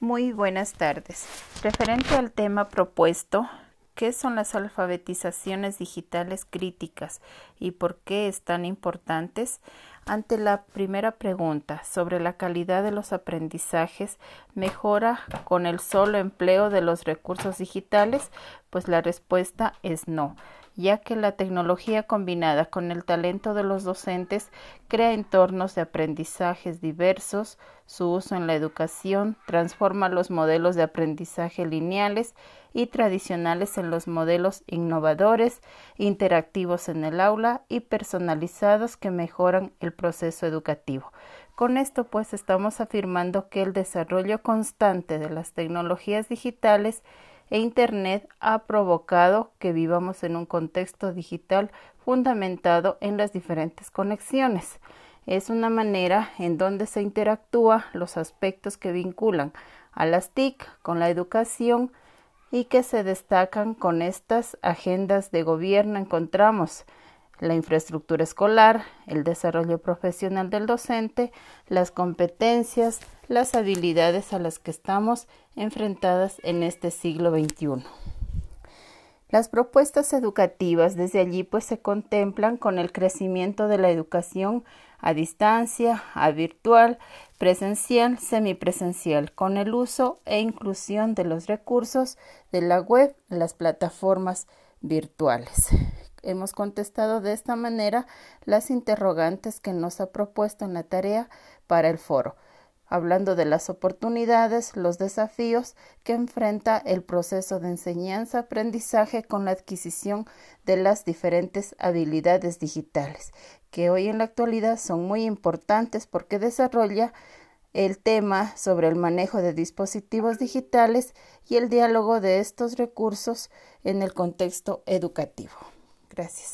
Muy buenas tardes. Referente al tema propuesto, ¿qué son las alfabetizaciones digitales críticas y por qué es tan importantes? Ante la primera pregunta sobre la calidad de los aprendizajes, ¿mejora con el solo empleo de los recursos digitales? Pues la respuesta es no ya que la tecnología combinada con el talento de los docentes crea entornos de aprendizajes diversos, su uso en la educación transforma los modelos de aprendizaje lineales y tradicionales en los modelos innovadores, interactivos en el aula y personalizados que mejoran el proceso educativo. Con esto pues estamos afirmando que el desarrollo constante de las tecnologías digitales e Internet ha provocado que vivamos en un contexto digital fundamentado en las diferentes conexiones. Es una manera en donde se interactúa los aspectos que vinculan a las TIC con la educación y que se destacan con estas agendas de gobierno encontramos la infraestructura escolar, el desarrollo profesional del docente, las competencias, las habilidades a las que estamos enfrentadas en este siglo XXI. Las propuestas educativas desde allí pues se contemplan con el crecimiento de la educación a distancia, a virtual, presencial, semipresencial, con el uso e inclusión de los recursos de la web, las plataformas virtuales hemos contestado de esta manera las interrogantes que nos ha propuesto en la tarea para el foro, hablando de las oportunidades, los desafíos que enfrenta el proceso de enseñanza-aprendizaje con la adquisición de las diferentes habilidades digitales, que hoy en la actualidad son muy importantes porque desarrolla el tema sobre el manejo de dispositivos digitales y el diálogo de estos recursos en el contexto educativo. Gracias.